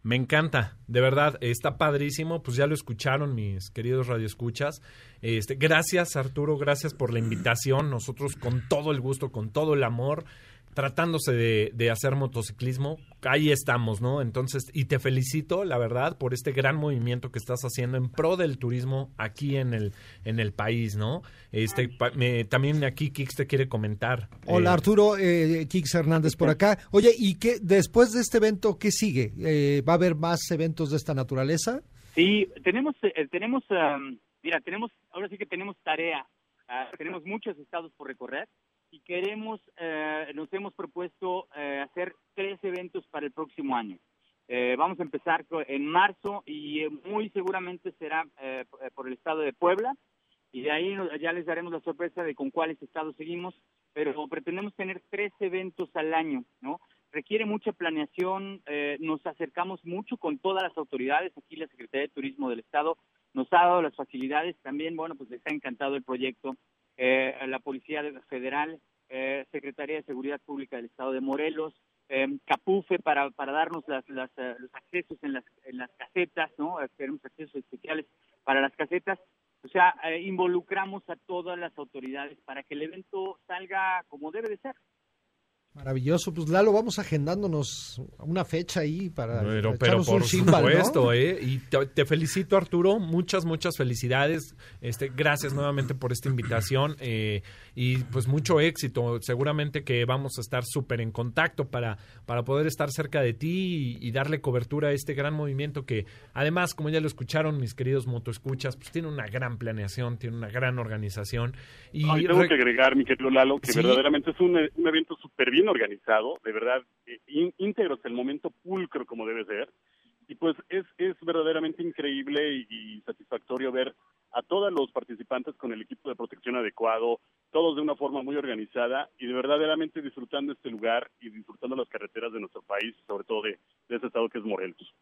Me encanta, de verdad, está padrísimo, pues ya lo escucharon mis queridos radioescuchas. Este, gracias Arturo, gracias por la invitación. Nosotros con todo el gusto, con todo el amor, tratándose de, de hacer motociclismo, ahí estamos, ¿no? Entonces, y te felicito, la verdad, por este gran movimiento que estás haciendo en pro del turismo aquí en el, en el país, ¿no? Este, pa- me- también aquí Kix te quiere comentar. Hola Eh, Arturo, eh, Kix Hernández por acá. Oye, ¿y qué después de este evento qué sigue? Eh, ¿Va a haber más eventos de esta naturaleza? Sí, tenemos, eh, tenemos, am, mira, tenemos, ahora sí que tenemos tarea, Ah, tenemos muchos estados por recorrer y queremos, eh, nos hemos propuesto eh, hacer tres eventos para el próximo año. Eh, vamos a empezar en marzo y eh, muy seguramente será eh, por el estado de Puebla y de ahí ya les daremos la sorpresa de con cuáles estados seguimos. pero pretendemos tener tres eventos al año, ¿no? Requiere mucha planeación, eh, nos acercamos mucho con todas las autoridades, aquí la Secretaría de Turismo del Estado nos ha dado las facilidades, también, bueno, pues les ha encantado el proyecto, eh, la Policía Federal, eh, Secretaría de Seguridad Pública del Estado de Morelos, eh, Capufe para, para darnos las, eh, los accesos en las, en las casetas, ¿no? Eh, Tenemos accesos especiales para las casetas. O sea, eh, involucramos a todas las autoridades para que el evento salga como debe de ser. Maravilloso, pues Lalo, vamos agendándonos una fecha ahí para Pero, pero echarnos por un chimbal, ¿no? supuesto, ¿eh? Y te, te felicito, Arturo. Muchas, muchas felicidades. Este, gracias nuevamente por esta invitación. eh, y pues mucho éxito. Seguramente que vamos a estar súper en contacto para, para poder estar cerca de ti y, y darle cobertura a este gran movimiento que, además, como ya lo escucharon mis queridos motoescuchas, pues tiene una gran planeación, tiene una gran organización. Y tengo que agregar, mi querido Lalo, que Sí. verdaderamente es un, un evento súper bien organizado, de verdad, eh, ín- íntegro hasta el momento, pulcro como debe ser. Y pues es, es verdaderamente increíble y, y satisfactorio ver a todos los participantes con el equipo de protección adecuado, todos de una forma muy organizada y de verdaderamente disfrutando este lugar y disfrutando las carreteras de nuestro país, sobre todo de, de ese estado que es Morelos.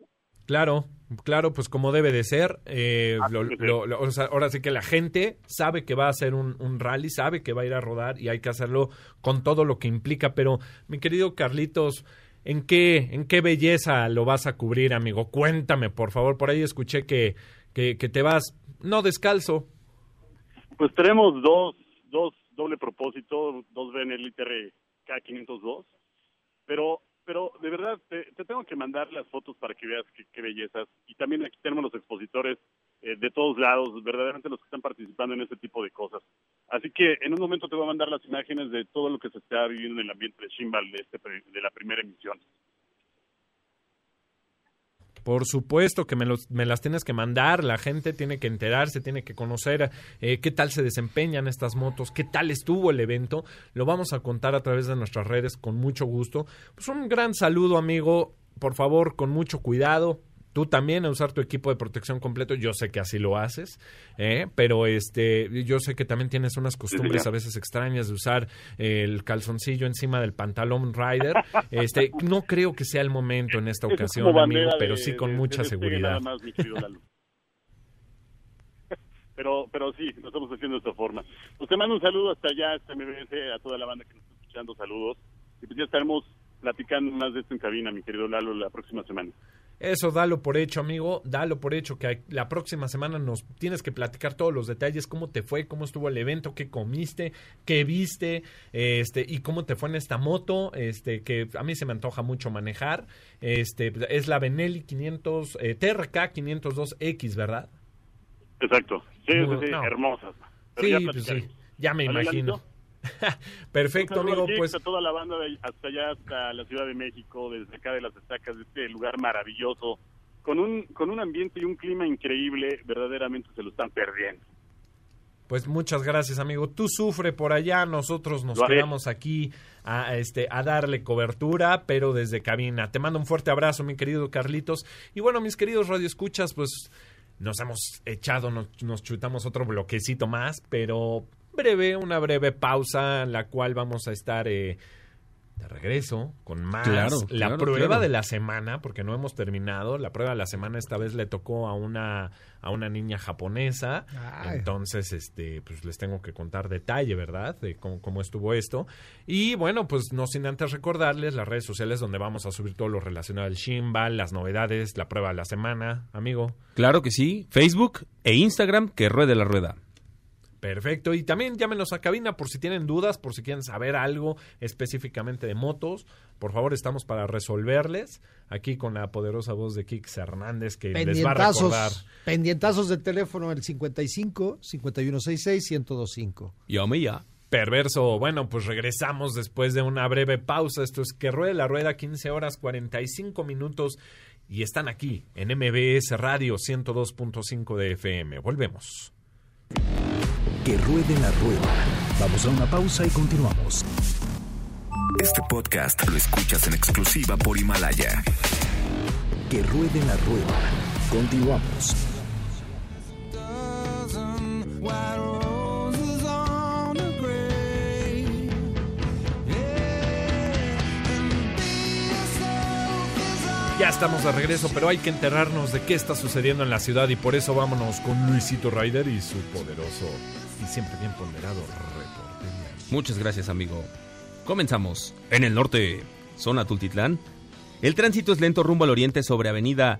Claro, claro, pues como debe de ser. eh, Así lo- o sea, ahora sí que la gente sabe que va a hacer un, un rally, sabe que va a ir a rodar y hay que hacerlo con todo lo que implica. Pero, mi querido Carlitos, ¿en qué, en qué belleza lo vas a cubrir, amigo? Cuéntame, por favor. Por ahí escuché que, que, que te vas, no descalzo. Pues tenemos dos, dos doble propósito, dos BNL K502, pero pero de verdad te, te tengo que mandar las fotos para que veas qué, bellezas. Y también aquí tenemos los expositores eh, de todos lados, verdaderamente los que están participando en este tipo de cosas. Así que en un momento te voy a mandar las imágenes de todo lo que se está viviendo en el ambiente de Shimbal de, este, de la primera emisión. Por supuesto que me, los, me las tienes que mandar, la gente tiene que enterarse, tiene que conocer eh, qué tal se desempeñan estas motos, qué tal estuvo el evento. Lo vamos a contar a través de nuestras redes con mucho gusto. Pues un gran saludo, amigo. Por favor, con mucho cuidado. Tú también a usar tu equipo de protección completo, yo sé que así lo haces, ¿eh? pero este, yo sé que también tienes unas costumbres a veces extrañas de usar el calzoncillo encima del pantalón rider. Este, no creo que sea el momento en esta es ocasión, amigo, pero de- sí con de- mucha de seguridad. nada más, pero, pero sí, lo estamos haciendo de esta forma. Pues te mando un saludo hasta allá, hasta MBS, a toda la banda que nos está escuchando, saludos. Y pues ya estaremos platicando más de esto en cabina, mi querido Lalo, la próxima semana. Eso dalo por hecho, amigo, dalo por hecho que la próxima semana nos tienes que platicar todos los detalles, cómo te fue, cómo estuvo el evento, qué comiste, qué viste, este y cómo te fue en esta moto, este que a mí se me antoja mucho manejar. Este es la Benelli 500 eh, TRK 502X, ¿verdad? Exacto. Sí, sí, sí, no. hermosas. Pero Sí, ya pues sí, ya me ¿Vale, imagino. Perfecto, amigo, pues a toda la banda de hasta allá, hasta la Ciudad de México, desde acá de las estacas, de este lugar maravilloso, con un, con un ambiente y un clima increíble, verdaderamente se lo están perdiendo. Pues muchas gracias, amigo. Tú sufre por allá, nosotros nos quedamos aquí a, este, a darle cobertura, pero desde cabina. Te mando un fuerte abrazo, mi querido Carlitos. Y bueno, mis queridos radioescuchas, pues nos hemos echado, nos, nos chutamos otro bloquecito más, pero breve, una breve pausa, en la cual vamos a estar eh, de regreso con más. Claro, la claro, prueba claro. de la semana, porque no hemos terminado. La prueba de la semana esta vez le tocó a una, a una niña japonesa. Ay. Entonces, este, pues les tengo que contar detalle, ¿verdad? De cómo, cómo estuvo esto. Y bueno, pues no sin antes recordarles las redes sociales donde vamos a subir todo lo relacionado al Shimbal, las novedades, la prueba de la semana, amigo. Claro que sí. Facebook e Instagram, que ruede la rueda. Perfecto. Y también llámenos a cabina por si tienen dudas, por si quieren saber algo específicamente de motos. Por favor, estamos para resolverles. Aquí con la poderosa voz de Kix Hernández que les va a recordar. Pendientazos, del teléfono el 55 5166 1025. Yo me ya. Perverso. Bueno, pues regresamos después de una breve pausa. Esto es que ruede la rueda 15 horas 45 minutos y están aquí en MBS Radio 102.5 de FM. Volvemos. Que ruede la rueda. Vamos a una pausa y continuamos. Este podcast lo escuchas en exclusiva por Himalaya. Que ruede la rueda. Continuamos. Ya estamos de regreso, pero hay que enterrarnos de qué está sucediendo en la ciudad y por eso vámonos con Luisito Ryder y su poderoso y siempre bien ponderado reporte. Muchas gracias, amigo. Comenzamos. En el norte, zona Tultitlán, el tránsito es lento rumbo al oriente sobre avenida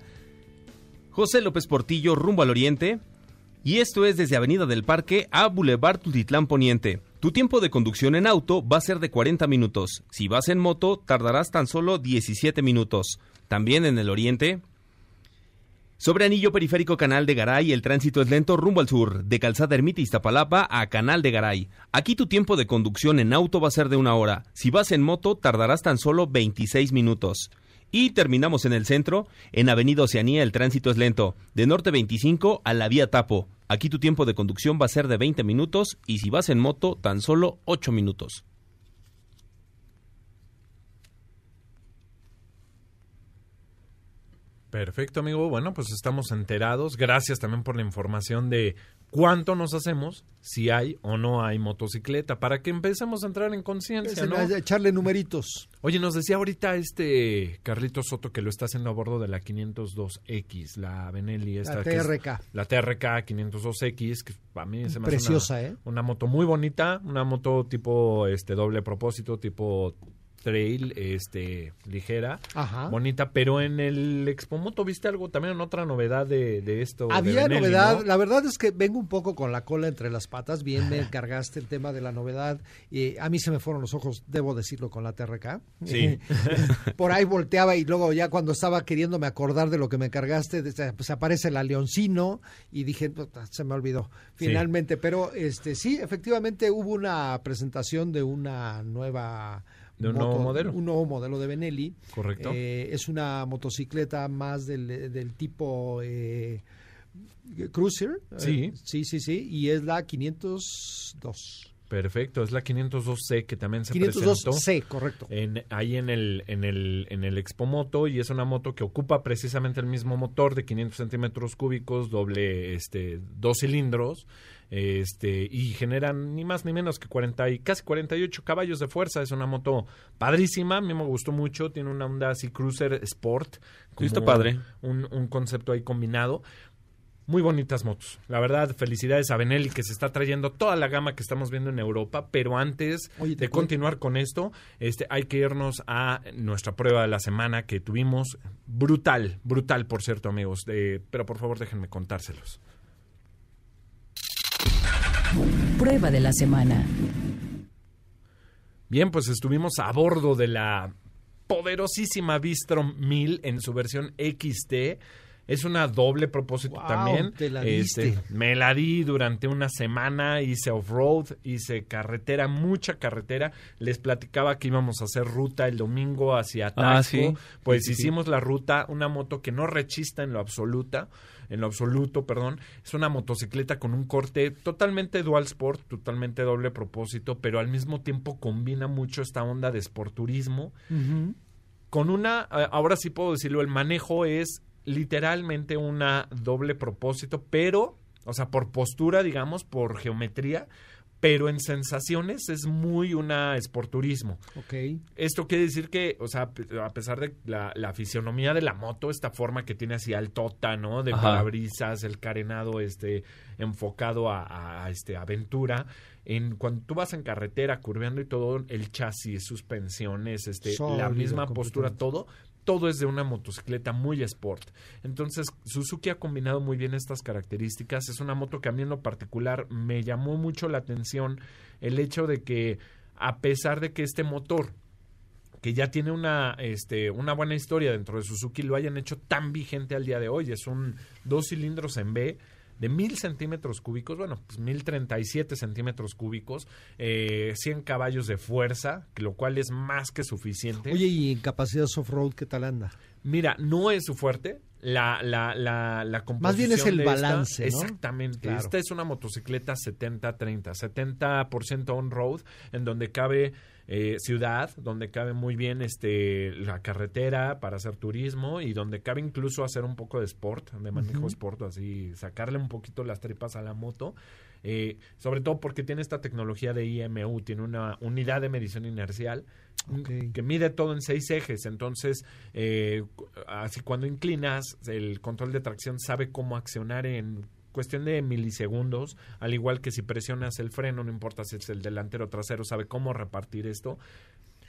José López Portillo rumbo al oriente. Y esto es desde Avenida del Parque a Boulevard Tultitlán Poniente. Tu tiempo de conducción en auto va a ser de 40 minutos. Si vas en moto, tardarás tan solo 17 minutos. También en el oriente. Sobre Anillo Periférico Canal de Garay, el tránsito es lento rumbo al sur, de Calzada Ermita Iztapalapa a Canal de Garay. Aquí tu tiempo de conducción en auto va a ser de una hora. Si vas en moto, tardarás tan solo 26 minutos. Y terminamos en el centro, en Avenida Oceanía el tránsito es lento, de Norte 25 a la vía Tapo. Aquí tu tiempo de conducción va a ser de 20 minutos y si vas en moto, tan solo 8 minutos. Perfecto, amigo. Bueno, pues estamos enterados. Gracias también por la información de cuánto nos hacemos, si hay o no hay motocicleta, para que empecemos a entrar en conciencia, ¿no? Echarle numeritos. Oye, nos decía ahorita este Carlito Soto que lo está haciendo a bordo de la 502X, la Benelli esta. La que es- TRK. la TRK 502X, que para mí se me hace Preciosa, una, ¿eh? una moto muy bonita, una moto tipo este doble propósito, tipo trail, este ligera, Ajá. bonita, pero en el Expomoto viste algo también otra novedad de, de esto. de Había Benelli, novedad, ¿no? la verdad es que vengo un poco con la cola entre las patas, bien me encargaste el tema de la novedad, y a mí se me fueron los ojos, debo decirlo, con la TRK. Sí. Por ahí volteaba y luego ya cuando estaba queriéndome acordar de lo que me cargaste, de- pues aparece la Leoncino y dije, "Puta, se me olvidó Sí. finalmente, pero este sí, efectivamente hubo una presentación de una nueva... De un nuevo modelo. Un nuevo modelo de Benelli. Correcto. Eh, es una motocicleta más del, del tipo eh, Cruiser. Sí. Eh, sí, sí, sí. Y es la 502. Perfecto, es la 502C que también se presentó. 502C, correcto. en, ahí en el, en el, en el Expo Moto y es una moto que ocupa precisamente el mismo motor de 500 centímetros cúbicos, doble, este, dos cilindros, este, y generan ni más ni menos que 40 y casi 48 caballos de fuerza. Es una moto padrísima, a mí me gustó mucho, tiene una onda así Cruiser Sport. Sí, está como padre. Un, un concepto ahí combinado. Muy bonitas motos. La verdad, felicidades a Benelli que se está trayendo toda la gama que estamos viendo en Europa. Pero antes Oye, de continuar con esto, este, hay que irnos a nuestra prueba de la semana que tuvimos. Brutal, brutal, por cierto, amigos. Eh, pero por favor, déjenme contárselos. Prueba de la semana. Bien, pues estuvimos a bordo de la poderosísima Bistrom 1000 en su versión XT. Es una doble propósito Wow, también. te la Este, me la di durante una semana, hice off-road, hice carretera, mucha carretera. Les platicaba que íbamos a hacer ruta el domingo hacia Taxco. Ah, sí. Pues Sí, sí, sí. hicimos la ruta, una moto que no rechista en lo absoluta, en lo absoluto, perdón. Es una motocicleta con un corte totalmente dual sport, totalmente doble propósito, pero al mismo tiempo combina mucho esta onda de sporturismo con una, eh, ahora sí puedo decirlo, el manejo es literalmente una doble propósito, pero, o sea, por postura, digamos, por geometría, pero en sensaciones es muy una esporturismo. Ok. Esto quiere decir que, o sea, a pesar de la, la fisionomía de la moto, esta forma que tiene así altota, ¿no? De Ajá. parabrisas, el carenado este enfocado a, a, este aventura. En cuando tú vas en carretera curveando y todo, el chasis, suspensiones, este, la misma postura, todo, todo es de una motocicleta muy sport. Entonces, Suzuki ha combinado muy bien estas características. Es una moto que a mí en lo particular me llamó mucho la atención el hecho de que, a pesar de que este motor que ya tiene una, este, una buena historia dentro de Suzuki, lo hayan hecho tan vigente al día de hoy. Es un dos cilindros en B de mil centímetros cúbicos, bueno, pues mil treinta y siete centímetros cúbicos, eh, 100 caballos de fuerza, lo cual es más que suficiente. Oye, y en capacidad off-road, ¿qué tal anda? Mira, no es su fuerte. La, la, la, la Más bien es composición el esta- balance, ¿no? Exactamente. Claro. Esta es una motocicleta 70-30. 70% on-road, en donde cabe eh, ciudad, donde cabe muy bien este la carretera para hacer turismo y donde cabe incluso hacer un poco de sport, de manejo Ujú. sport, así sacarle un poquito las tripas a la moto. Eh, sobre todo porque tiene esta tecnología de IMU, tiene una unidad de medición inercial que mide todo en seis ejes. Entonces, eh, así cuando inclinas, el control de tracción sabe cómo accionar en cuestión de milisegundos, al igual que si presionas el freno, no importa si es el delantero o trasero, sabe cómo repartir esto.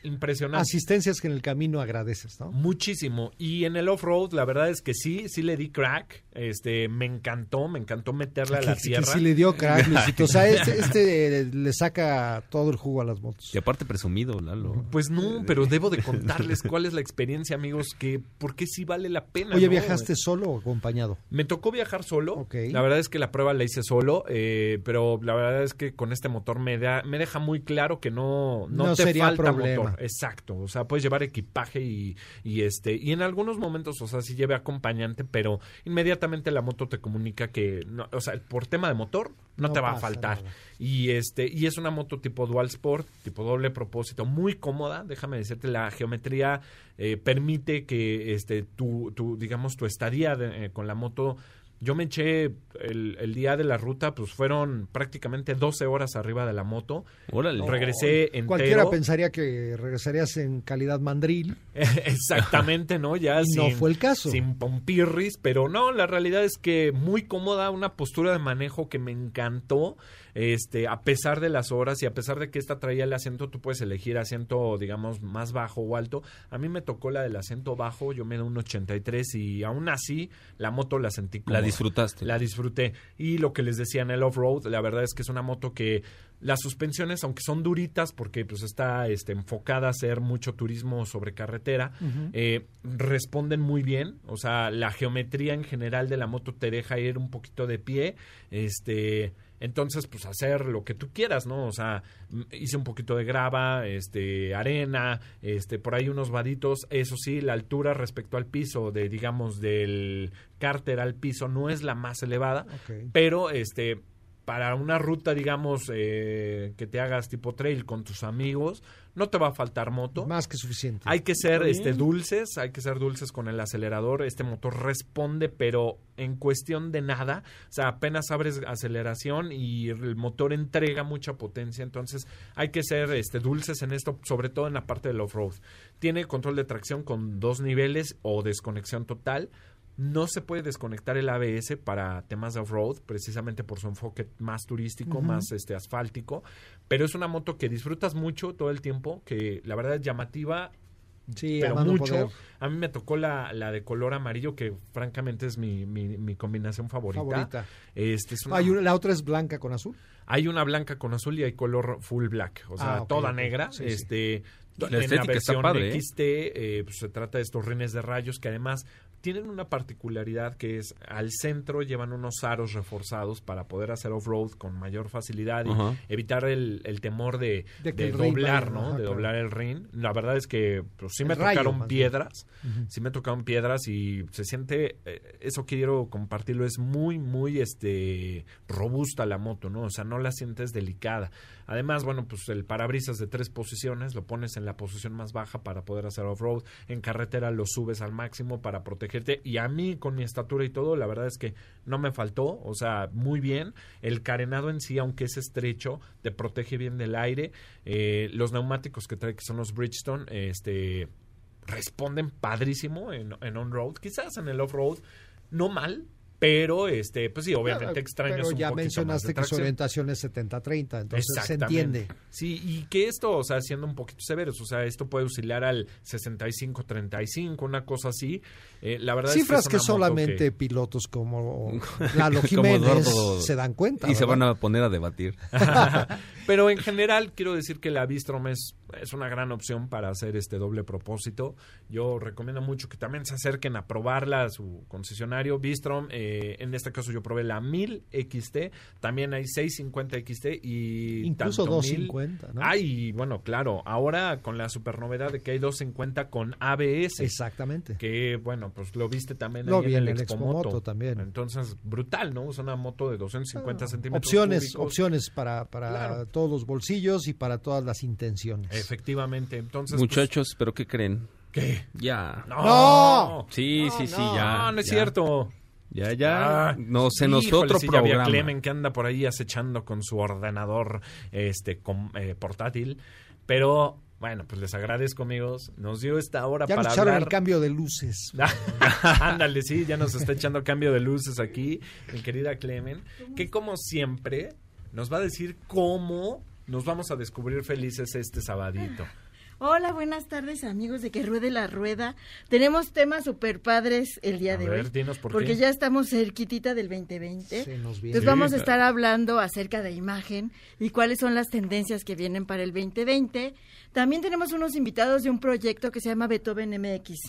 Impresionante. Asistencias que en el camino agradeces, ¿no? Muchísimo. Y en el off-road, la verdad es que sí, sí le di crack. Este, me encantó, me encantó meterle a la que, que tierra. sí le dio crack, Luisito. O sea, este, este le saca todo el jugo a las motos. Y aparte presumido, Lalo. Pues no, pero debo de contarles cuál es la experiencia, amigos, que por qué sí vale la pena. Oye, ¿no? ¿viajaste solo o acompañado? Me tocó viajar solo. La verdad es que la prueba la hice solo, eh, pero la verdad es que con este motor me da, me deja muy claro que no, no, No te sería falta problema. motor. Exacto. O sea, puedes llevar equipaje y, y este, y en algunos momentos, o sea, sí lleve acompañante, pero inmediatamente la moto te comunica que, no, o sea, por tema de motor, no, No te va a faltar. nada. Y este, y es una moto tipo dual sport, tipo doble propósito, muy cómoda. Déjame decirte, la geometría eh, permite que este, tu, tu, digamos, tu estadía de- eh, con la moto. Yo me eché el, el día de la ruta, pues fueron prácticamente 12 horas arriba de la moto. Órale. Regresé entero. Cualquiera pensaría que regresarías en calidad mandril. Exactamente, ¿no? Ya Y no fue el caso. Sin pompirris, pero no, la realidad es que muy cómoda, una postura de manejo que me encantó, este, a pesar de las horas y a pesar de que esta traía el asiento, tú puedes elegir asiento, digamos, más bajo o alto. A mí me tocó la del asiento bajo, yo me da un 83 y aún así la moto la sentí La cómoda. disfrutaste. La disfruté. Y lo que les decía en el off-road, la verdad es que es una moto que las suspensiones, aunque son duritas, porque pues está este, enfocada a hacer mucho turismo sobre carretera, eh, responden muy bien. O sea, la geometría en general de la moto te deja ir un poquito de pie. Este. Entonces, pues hacer lo que tú quieras, ¿no? O sea, hice un poquito de grava, este, arena, este, por ahí unos vaditos. Eso sí, la altura respecto al piso, de, digamos, del cárter al piso, no es la más elevada, pero este para una ruta digamos eh, que te hagas tipo trail con tus amigos no te va a faltar moto Más que suficiente. hay que ser este dulces, hay que ser dulces con el acelerador. Este motor responde, pero en cuestión de nada. O sea, apenas abres aceleración y el motor entrega mucha potencia. Entonces, hay que ser este dulces en esto, sobre todo en la parte del off-road. Tiene control de tracción con dos niveles o desconexión total. No se puede desconectar el ABS para temas de off-road, precisamente por su enfoque más turístico, más este asfáltico. Pero es una moto que disfrutas mucho todo el tiempo, que la verdad es llamativa, Sí, pero mucho. poder. A mí me tocó la, la de color amarillo, que francamente es mi, mi, mi combinación favorita. Favorita. Este, es una- Hay una- la otra es blanca con azul. hay una blanca con azul y hay color full black, o sea, Ah, ok, toda negra. Sí, sí. este, La en la estética está versión padre, ¿eh? XT, eh, pues se trata de estos rines de rayos que además tienen una particularidad que es al centro llevan unos aros reforzados para poder hacer off-road con mayor facilidad y evitar el, el temor de, De que de el rin doblar, ¿no? ajá, de claro. doblar el rin. La verdad es que pues, sí El me rayo, tocaron piedras, sí me tocaron piedras y se siente, eh, eso quiero compartirlo, es muy, muy este robusta la moto, ¿no? O sea, no la sientes delicada. Además, bueno, pues el parabrisas de tres posiciones, lo pones en la posición más baja para poder hacer off-road, en carretera lo subes al máximo para y a mí con mi estatura y todo, la verdad es que no me faltó, o sea, muy bien. El carenado en sí, aunque es estrecho, te protege bien del aire. Eh, los neumáticos que trae, que son los Bridgestone, este responden padrísimo en, en on-road, quizás en el off-road no mal, pero este pues sí, obviamente extrañas Pero un ya poquito más de mencionaste que su orientación es 70-30, entonces se entiende. Sí, y que esto, o sea, siendo un poquito severos, o sea, esto puede oscilar al 65-35, una cosa así. Eh, la verdad Cifras es que, que, es moto solamente que- pilotos como Lalo Como Jiménez Eduardo- se dan cuenta. Y se ¿verdad? van a poner a debatir. Pero en general quiero decir que la Bistrom es, es una gran opción para hacer este doble propósito. Yo recomiendo mucho que también se acerquen a probarla a su concesionario Bistrom. eh, en este caso yo probé la 1000 XT, también hay 650 XT y Incluso tanto 250, 1000. ¿no? Ay, bueno, claro, ahora con la super novedad de que hay 250 con ABS. Exactamente. Que bueno, pues lo viste también Lo ahí vi en el el Expomoto. También. Entonces, brutal, ¿no? Es una moto de 250 centímetros. Opciones, cúbicos. opciones para, para Claro. todos los bolsillos y para todas las intenciones. Efectivamente, entonces. pues, Muchachos, ¿pero qué creen? ¿Qué? Ya. ¡No! Sí, sí, sí, no, ya. no es ya. cierto. Ya, ya. Ah, no, se nos fue híjole, otro ya programa. Clemen que anda por ahí acechando con su ordenador este com- eh, portátil. Pero Bueno, pues les agradezco, amigos. Nos dio esta hora Ya nos para echaron hablar. el cambio de luces. Ándale, sí, ya nos está echando cambio de luces aquí, mi querida Clemen, que como siempre nos va a decir cómo nos vamos a descubrir felices este sabadito. Hola, buenas tardes amigos de Que Ruede la Rueda. Tenemos temas super padres el día A de ver, hoy. dinos por porque qué. ya estamos cerquitita del 2020. Se nos viene. Entonces Sí, vamos a estar hablando acerca de imagen y cuáles son las tendencias que vienen para el 2020. También tenemos unos invitados de un proyecto que se llama Beethoven MX.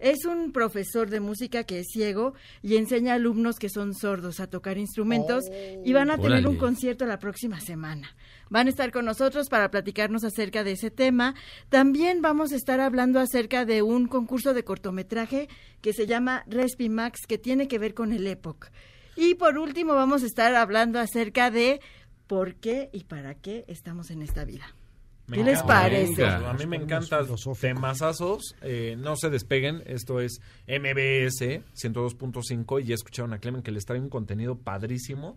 Es un profesor de música que es ciego y enseña a alumnos que son sordos a tocar instrumentos y van a tener Órale. un concierto la próxima semana. Van a estar con nosotros para platicarnos acerca de ese tema. También vamos a estar hablando acerca de un concurso de cortometraje que se llama Respimax, que tiene que ver con el EPOC. Y por último vamos a estar hablando acerca de por qué y para qué estamos en esta vida. Me ¿Qué les parece? A mí me encantan temazazos. Eh, no se despeguen. Esto es MBS 102.5 y ya escucharon a Clemen que les trae un contenido padrísimo.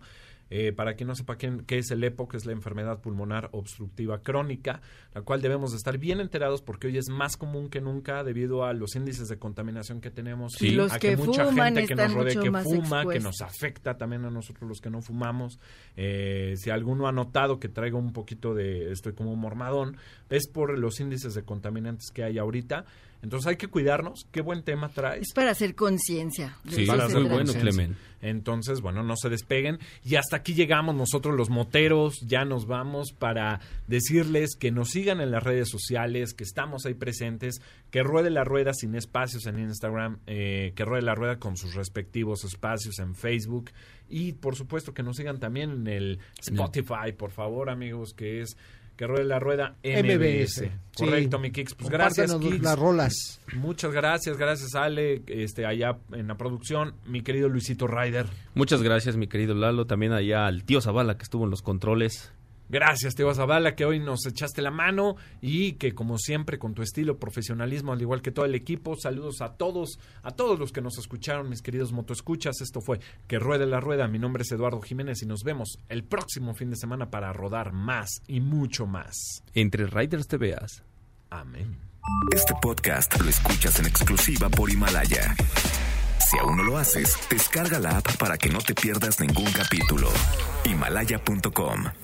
Eh, para quien no sepa quién- qué es el EPOC, es la enfermedad pulmonar obstructiva crónica, la cual debemos de estar bien enterados porque hoy es más común que nunca debido a los índices de contaminación que tenemos, Sí. Los a que mucha gente que nos rodea que fuma, que nos afecta también a nosotros los que no fumamos. Eh, si alguno ha notado que traigo un poquito de, estoy como mormadón, es por los índices de contaminantes que hay ahorita. Entonces hay que cuidarnos. Qué buen tema traes. Es para hacer conciencia. Sí, Para se hacer muy bueno. Clemen. Entonces, bueno, no se despeguen. Y hasta aquí llegamos nosotros los moteros. Ya nos vamos para decirles que nos sigan en las redes sociales, que estamos ahí presentes, que ruede la rueda sin espacios en Instagram, eh, que ruede la rueda con sus respectivos espacios en Facebook. Y por supuesto que nos sigan también en el Spotify, por favor, amigos, que es que ruede la rueda MBS. MBS. Sí. Correcto, mi Kix. Pues gracias, Kix. las rolas. Muchas gracias, gracias Ale, este allá en la producción, mi querido Luisito Ryder. Muchas gracias, mi querido Lalo. También allá al tío Zavala que estuvo en los controles. Gracias, Teo Zavala, que hoy nos echaste la mano y que como siempre con tu estilo, profesionalismo, al igual que todo el equipo, saludos a todos, a todos los que nos escucharon, mis queridos motoescuchas. Esto fue Que Ruede la Rueda. Mi nombre es Eduardo Jiménez y nos vemos el próximo fin de semana para rodar más y mucho más. Entre Riders te veas. Amén. Este podcast lo escuchas en exclusiva por Himalaya. Si aún no lo haces, descarga la app para que no te pierdas ningún capítulo. Himalaya.com